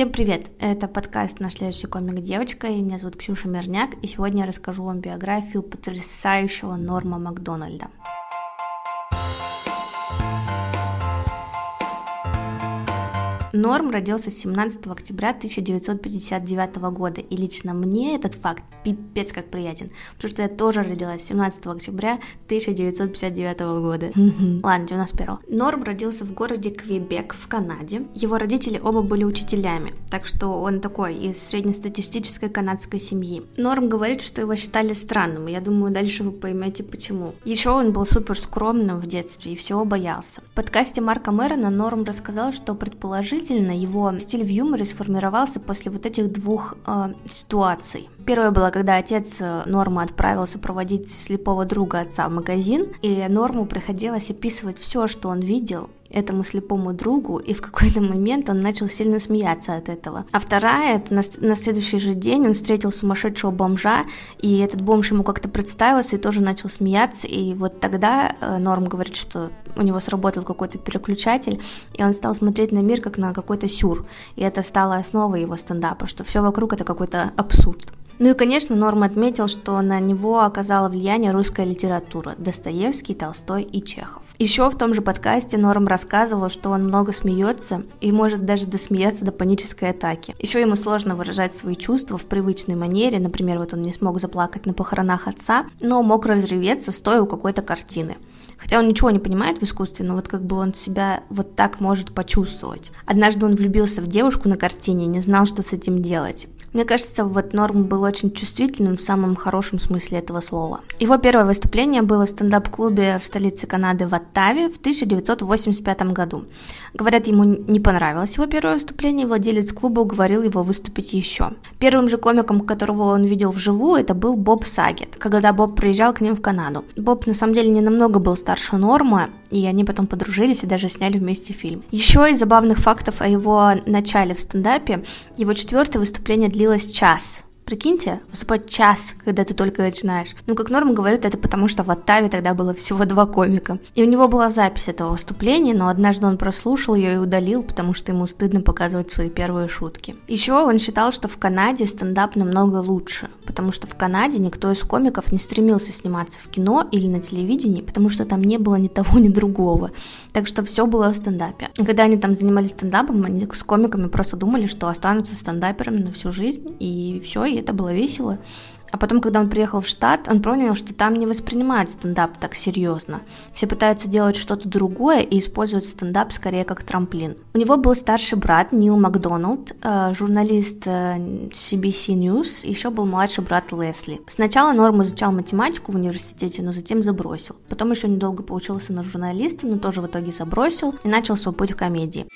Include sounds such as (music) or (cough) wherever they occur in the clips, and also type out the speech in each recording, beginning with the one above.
Всем привет! Это подкаст «Наш следующий комик девочка», и меня зовут Ксюша Мирняк, и сегодня я расскажу вам биографию потрясающего Норма Макдональда. Норм родился 17 октября 1959 года, и лично мне этот факт пипец как приятен, потому что я тоже родилась 17 октября 1959 года. Ладно, 91 Норм родился в городе Квебек в Канаде. Его родители оба были учителями, так что он такой из среднестатистической канадской семьи. Норм говорит, что его считали странным, и я думаю, дальше вы поймете почему. Еще он был супер скромным в детстве и всего боялся. В подкасте Марка Мэрона Норм рассказал, что предположил Предположительно, его стиль в юморе сформировался после вот этих двух э, ситуаций. Первое было, когда отец э, Нормы отправился проводить слепого друга отца в магазин, и Норму приходилось описывать все, что он видел, этому слепому другу, и в какой-то момент он начал сильно смеяться от этого. А вторая, это на, на следующий же день он встретил сумасшедшего бомжа, и этот бомж ему как-то представился и тоже начал смеяться, и вот тогда э, Норм говорит, что у него сработал какой-то переключатель, и он стал смотреть на мир как на какой-то сюр, и это стало основой его стендапа, что все вокруг это какой-то абсурд. Ну и, конечно, Норм отметил, что на него оказала влияние русская литература – Достоевский, Толстой и Чехов. Еще в том же подкасте Норм рассказывал, что он много смеется и может даже досмеяться до панической атаки. Еще ему сложно выражать свои чувства в привычной манере, например, вот он не смог заплакать на похоронах отца, но мог разреветься, стоя у какой-то картины. Хотя он ничего не понимает в искусстве, но вот как бы он себя вот так может почувствовать. Однажды он влюбился в девушку на картине и не знал, что с этим делать. Мне кажется, вот Норм был очень чувствительным в самом хорошем смысле этого слова. Его первое выступление было в стендап-клубе в столице Канады в Оттаве в 1985 году. Говорят, ему не понравилось его первое выступление, и владелец клуба уговорил его выступить еще. Первым же комиком, которого он видел вживую, это был Боб Сагет, когда Боб приезжал к ним в Канаду. Боб на самом деле не намного был старше Норма, и они потом подружились и даже сняли вместе фильм. Еще из забавных фактов о его начале в стендапе, его четвертое выступление длилось час. Прикиньте, выступать час, когда ты только начинаешь. Ну, как Норм говорит, это потому что в Оттаве тогда было всего два комика. И у него была запись этого выступления, но однажды он прослушал ее и удалил, потому что ему стыдно показывать свои первые шутки. Еще он считал, что в Канаде стендап намного лучше, потому что в Канаде никто из комиков не стремился сниматься в кино или на телевидении, потому что там не было ни того, ни другого. Так что все было в стендапе. И когда они там занимались стендапом, они с комиками просто думали, что останутся стендаперами на всю жизнь, и все, это было весело. А потом, когда он приехал в штат, он понял, что там не воспринимают стендап так серьезно. Все пытаются делать что-то другое и используют стендап скорее как трамплин. У него был старший брат Нил Макдоналд, э, журналист CBC э, News, еще был младший брат Лесли. Сначала Норм изучал математику в университете, но затем забросил. Потом еще недолго поучился на журналиста, но тоже в итоге забросил и начал свой путь в комедии.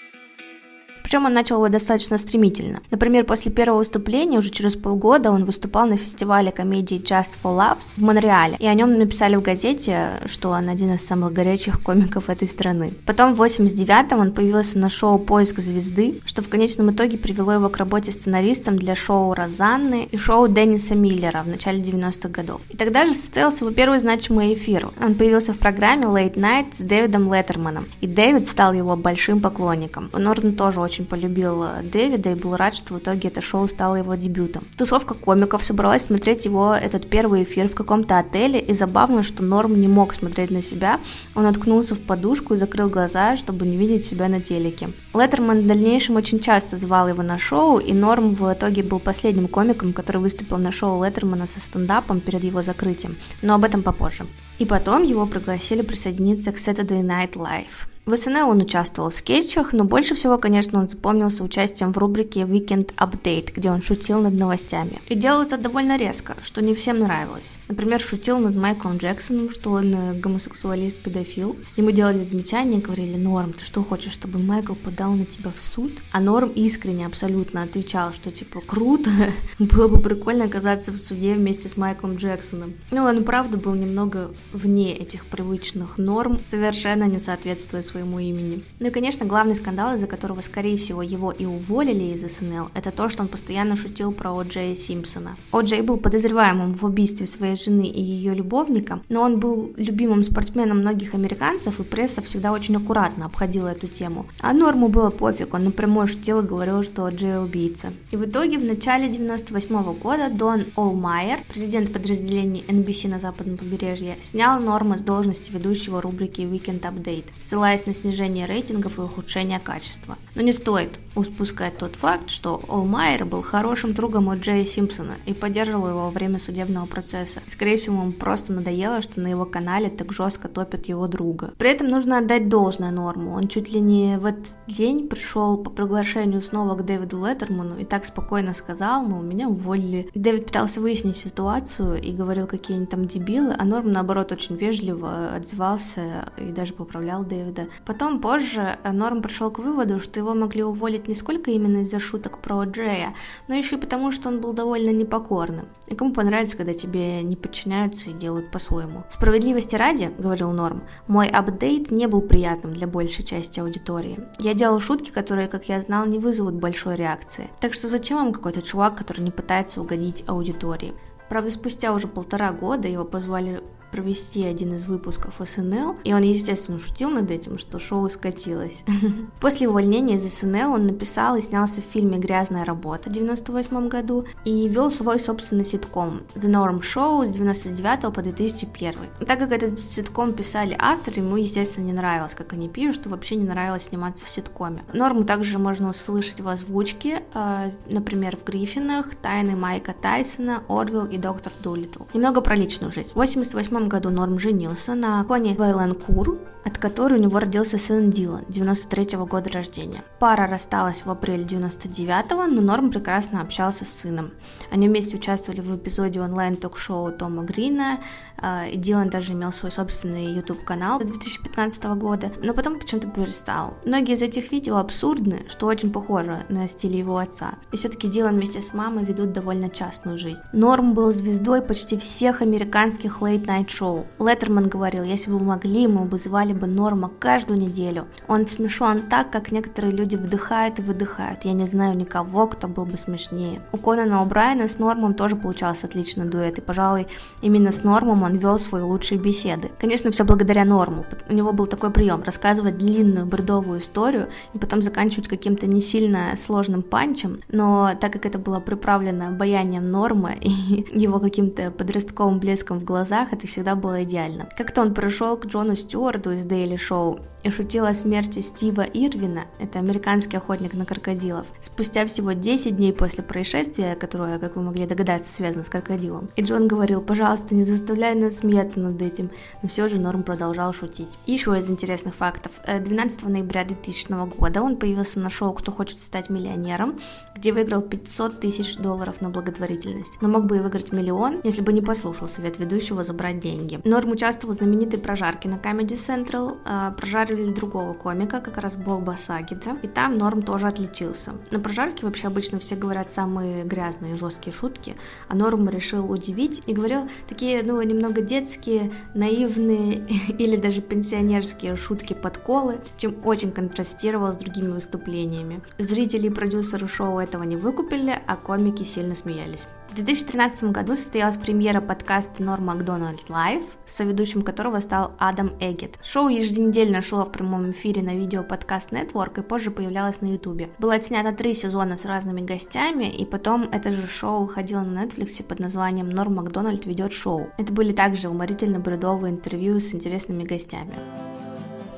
Причем он начал его достаточно стремительно. Например, после первого выступления, уже через полгода, он выступал на фестивале комедии Just for Laughs в Монреале, и о нем написали в газете, что он один из самых горячих комиков этой страны. Потом в 89-м он появился на шоу «Поиск звезды», что в конечном итоге привело его к работе сценаристом для шоу «Розанны» и шоу Денниса Миллера в начале 90-х годов. И тогда же состоялся его первый значимый эфир. Он появился в программе Late Night с Дэвидом Леттерманом, и Дэвид стал его большим поклонником. Норден тоже очень очень полюбил э, Дэвида и был рад, что в итоге это шоу стало его дебютом. Тусовка комиков собралась смотреть его этот первый эфир в каком-то отеле, и забавно, что Норм не мог смотреть на себя, он откнулся в подушку и закрыл глаза, чтобы не видеть себя на телеке. Леттерман в дальнейшем очень часто звал его на шоу, и Норм в итоге был последним комиком, который выступил на шоу Леттермана со стендапом перед его закрытием, но об этом попозже. И потом его пригласили присоединиться к Saturday Night Live. В СНЛ он участвовал в скетчах, но больше всего, конечно, он запомнился участием в рубрике Weekend Update, где он шутил над новостями. И делал это довольно резко, что не всем нравилось. Например, шутил над Майклом Джексоном, что он э, гомосексуалист-педофил. Ему делали замечания, говорили, Норм, ты что хочешь, чтобы Майкл подал на тебя в суд? А Норм искренне абсолютно отвечал, что типа круто, (laughs) было бы прикольно оказаться в суде вместе с Майклом Джексоном. Ну, он правда был немного вне этих привычных норм, совершенно не соответствуя своему имени. Ну и, конечно, главный скандал, из-за которого, скорее всего, его и уволили из СНЛ, это то, что он постоянно шутил про О. Джея Симпсона. О. Джей был подозреваемым в убийстве своей жены и ее любовника, но он был любимым спортсменом многих американцев, и пресса всегда очень аккуратно обходила эту тему. А Норму было пофиг, он напрямую шутил и говорил, что О. Джей убийца. И в итоге в начале 98 -го года Дон Олмайер, президент подразделения NBC на западном побережье, снял Норма с должности ведущего рубрики Weekend Update, ссылаясь на снижение рейтингов и ухудшение качества. Но не стоит упускать тот факт, что Олмайер был хорошим другом от Джея Симпсона и поддерживал его во время судебного процесса. скорее всего, ему просто надоело, что на его канале так жестко топят его друга. При этом нужно отдать должное Норму. Он чуть ли не в этот день пришел по приглашению снова к Дэвиду Леттерману и так спокойно сказал, мол, меня уволили. Дэвид пытался выяснить ситуацию и говорил, какие они там дебилы, а Норм, наоборот, очень вежливо отзывался и даже поправлял Дэвида. Потом, позже, Норм пришел к выводу, что его могли уволить не сколько именно из-за шуток про Джея, но еще и потому, что он был довольно непокорным. И кому понравится, когда тебе не подчиняются и делают по-своему. Справедливости ради, говорил Норм, мой апдейт не был приятным для большей части аудитории. Я делал шутки, которые, как я знал, не вызовут большой реакции. Так что зачем вам какой-то чувак, который не пытается угодить аудитории? Правда, спустя уже полтора года его позвали провести один из выпусков СНЛ, и он, естественно, шутил над этим, что шоу скатилось. (laughs) После увольнения из СНЛ он написал и снялся в фильме «Грязная работа» в 98 году и вел свой собственный ситком The Norm Show с 99 по 2001. Так как этот ситком писали авторы, ему, естественно, не нравилось, как они пишут, что вообще не нравилось сниматься в ситкоме. Норму также можно услышать в озвучке, э, например, в Гриффинах, Тайны Майка Тайсона, Орвилл и Доктор Дулитл. Немного про личную жизнь. В 88 году Норм женился на Коне Вейленкур, от которой у него родился сын Дилан, 93 -го года рождения. Пара рассталась в апреле 99-го, но Норм прекрасно общался с сыном. Они вместе участвовали в эпизоде онлайн-ток-шоу Тома Грина, а, и Дилан даже имел свой собственный YouTube-канал 2015 года, но потом почему-то перестал. Многие из этих видео абсурдны, что очень похоже на стиль его отца. И все-таки Дилан вместе с мамой ведут довольно частную жизнь. Норм был звездой почти всех американских late-night шоу. Леттерман говорил, если бы могли, мы бы звали бы Норма каждую неделю. Он смешон так, как некоторые люди вдыхают и выдыхают. Я не знаю никого, кто был бы смешнее. У Конана О'Брайена с Нормом тоже получался отличный дуэт, и, пожалуй, именно с Нормом он вел свои лучшие беседы. Конечно, все благодаря Норму. У него был такой прием – рассказывать длинную бредовую историю и потом заканчивать каким-то не сильно сложным панчем, но так как это было приправлено обаянием Нормы (laughs) и его каким-то подростковым блеском в глазах, это всегда было идеально. Как-то он пришел к Джону Стюарту из Daily Show и шутил о смерти Стива Ирвина, это американский охотник на крокодилов, спустя всего 10 дней после происшествия, которое, как вы могли догадаться, связано с крокодилом. И Джон говорил, пожалуйста, не заставляй нас смеяться над этим, но все же Норм продолжал шутить. Еще из интересных фактов. 12 э, ноября 2000 года он появился на шоу «Кто хочет стать миллионером», где выиграл 500 тысяч долларов на благотворительность. Но мог бы и выиграть миллион, если бы не послушал совет ведущего забрать деньги. Норм участвовал в знаменитой прожарке на Comedy Central, э, прожарили прожаривали другого комика, как раз Боба Сагита, и там Норм тоже отличился. На прожарке вообще обычно все говорят самые грязные и жесткие шутки, а Норм решил удивить и говорил такие, ну, немного детские, наивные (laughs) или даже пенсионерские шутки-подколы, чем очень контрастировал с другими выступлениями. Зрители и продюсеры шоу этого не выкупили, а комики сильно смеялись. В 2013 году состоялась премьера подкаста Норм Макдональд Лайв, соведущим которого стал Адам Эггет. Шоу еженедельно шло в прямом эфире на видео подкаст Network и позже появлялось на Ютубе. Было отснято три сезона с разными гостями, и потом это же шоу выходило на Netflix под названием Норм Макдональд ведет шоу. Это были также уморительно-бредовые интервью с интересными гостями.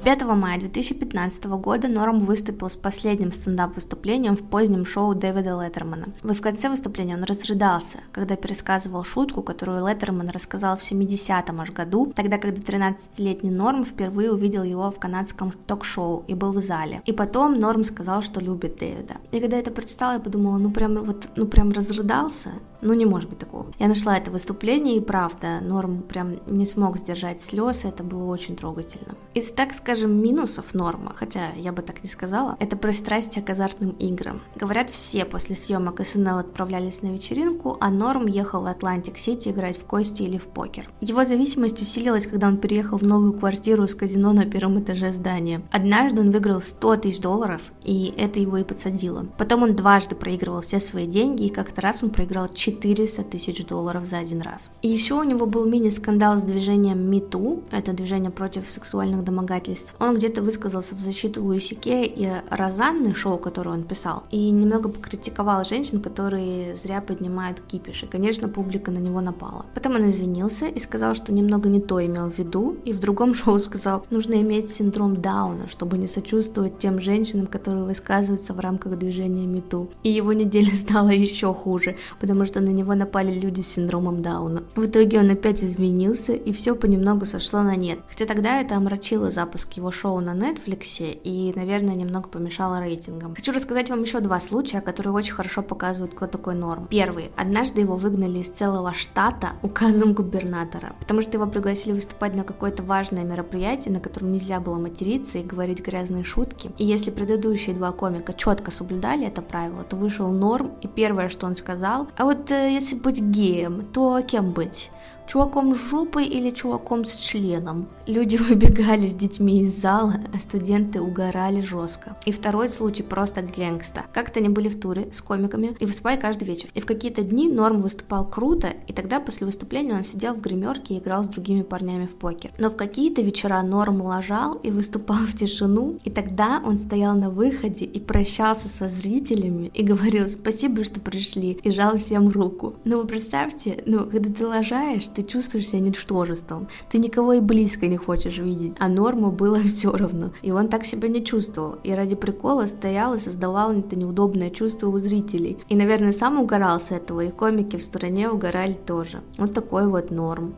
5 мая 2015 года Норм выступил с последним стендап-выступлением в позднем шоу Дэвида Леттермана. В конце выступления он разрыдался, когда пересказывал шутку, которую Леттерман рассказал в 70-м аж году, тогда, когда 13-летний Норм впервые увидел его в канадском ток-шоу и был в зале. И потом Норм сказал, что любит Дэвида. И когда я это прочитала, я подумала, ну прям вот, ну прям разрыдался. Ну, не может быть такого. Я нашла это выступление, и правда, Норм прям не смог сдержать слез, это было очень трогательно. Из, так скажем, минусов Норма, хотя я бы так не сказала, это пристрастие к азартным играм. Говорят, все после съемок SNL отправлялись на вечеринку, а Норм ехал в Атлантик-Сити играть в кости или в покер. Его зависимость усилилась, когда он переехал в новую квартиру с казино на первом этаже здания. Однажды он выиграл 100 тысяч долларов, и это его и подсадило. Потом он дважды проигрывал все свои деньги, и как-то раз он проиграл 400 тысяч долларов за один раз. И еще у него был мини-скандал с движением MeToo, это движение против сексуальных домогательств. Он где-то высказался в защиту Луиси Кея и Розанны, шоу, которое он писал, и немного покритиковал женщин, которые зря поднимают кипиш. И, конечно, публика на него напала. Потом он извинился и сказал, что немного не то имел в виду, и в другом (laughs) шоу сказал, нужно иметь синдром Дауна, чтобы не сочувствовать тем женщинам, которые высказываются в рамках движения МeToo. И его неделя (laughs) стала еще хуже, потому что на него напали люди с синдромом Дауна. В итоге он опять изменился, и все понемногу сошло на нет. Хотя тогда это омрачило запуск его шоу на Netflix и, наверное, немного помешало рейтингам. Хочу рассказать вам еще два случая, которые очень хорошо показывают, кто такой Норм. Первый. Однажды его выгнали из целого штата указом губернатора, потому что его пригласили выступать на какое-то важное мероприятие, на котором нельзя было материться и говорить грязные шутки. И если предыдущие два комика четко соблюдали это правило, то вышел Норм, и первое, что он сказал, а вот э, если быть геем, то кем быть? чуваком с жопой или чуваком с членом. Люди (laughs) выбегали с детьми из зала, а студенты угорали жестко. И второй случай просто гэнгста. Как-то они были в туре с комиками и выступали каждый вечер. И в какие-то дни Норм выступал круто, и тогда после выступления он сидел в гримерке и играл с другими парнями в покер. Но в какие-то вечера Норм лажал и выступал в тишину, и тогда он стоял на выходе и прощался со зрителями и говорил спасибо, что пришли, и жал всем руку. Ну вы представьте, ну когда ты лажаешь, ты чувствуешь себя ничтожеством, ты никого и близко не хочешь видеть, а Норму было (laughs) все равно, и он так себя не чувствовал, и ради прикола стоял и создавал это неудобное чувство у зрителей. И, наверное, сам угорал с этого, и комики в стороне угорали тоже. Вот такой вот Норм.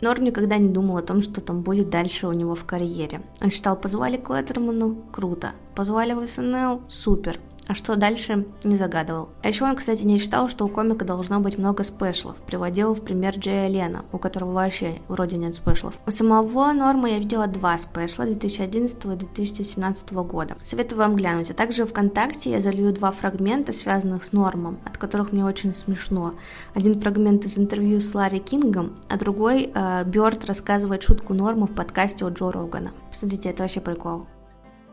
Норм никогда не думал о том, что там будет дальше у него в карьере. Он считал, позвали к Леттерману – круто, позвали в СНЛ – супер, а что дальше, не загадывал. А еще он, кстати, не считал, что у комика должно быть много спешлов. Приводил в пример Джея Лена, у которого вообще вроде нет спешлов. У самого Норма я видела два спешла 2011 и 2017 года. Советую вам глянуть. А также ВКонтакте я залью два фрагмента, связанных с Нормом, от которых мне очень смешно. Один фрагмент из интервью с Ларри Кингом, а другой э, Бёрд рассказывает шутку Норма в подкасте у Джо Рогана. Посмотрите, это вообще прикол.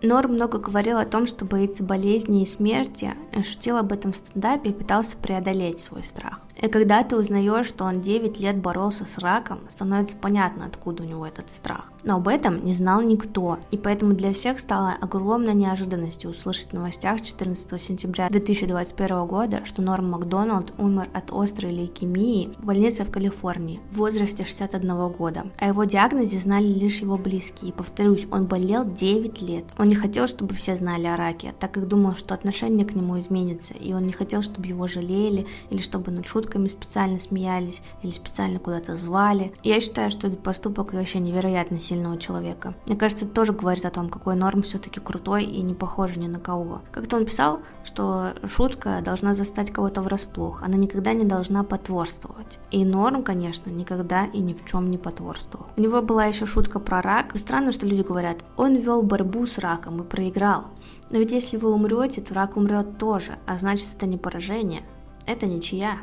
Нор много говорил о том, что боится болезни и смерти, шутил об этом в стендапе и пытался преодолеть свой страх. И когда ты узнаешь, что он 9 лет боролся с раком, становится понятно, откуда у него этот страх. Но об этом не знал никто, и поэтому для всех стало огромной неожиданностью услышать в новостях 14 сентября 2021 года, что Норм Макдоналд умер от острой лейкемии в больнице в Калифорнии в возрасте 61 года. О его диагнозе знали лишь его близкие. И повторюсь, он болел 9 лет. Он не хотел, чтобы все знали о раке, так как думал, что отношение к нему изменится, и он не хотел, чтобы его жалели или чтобы над шутками специально смеялись или специально куда-то звали. Я считаю, что этот поступок вообще невероятно сильного человека. Мне кажется, это тоже говорит о том, какой Норм все-таки крутой и не похож ни на кого. Как-то он писал, что шутка должна застать кого-то врасплох, она никогда не должна потворствовать. И Норм, конечно, никогда и ни в чем не потворствовал. У него была еще шутка про рак. Странно, что люди говорят, он вел борьбу с раком и проиграл. Но ведь если вы умрете, то рак умрет тоже, а значит это не поражение, это ничья.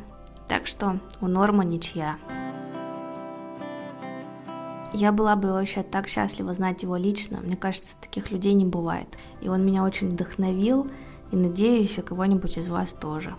Так что у Норма ничья. Я была бы вообще так счастлива знать его лично. Мне кажется, таких людей не бывает. И он меня очень вдохновил, и надеюсь, у кого-нибудь из вас тоже.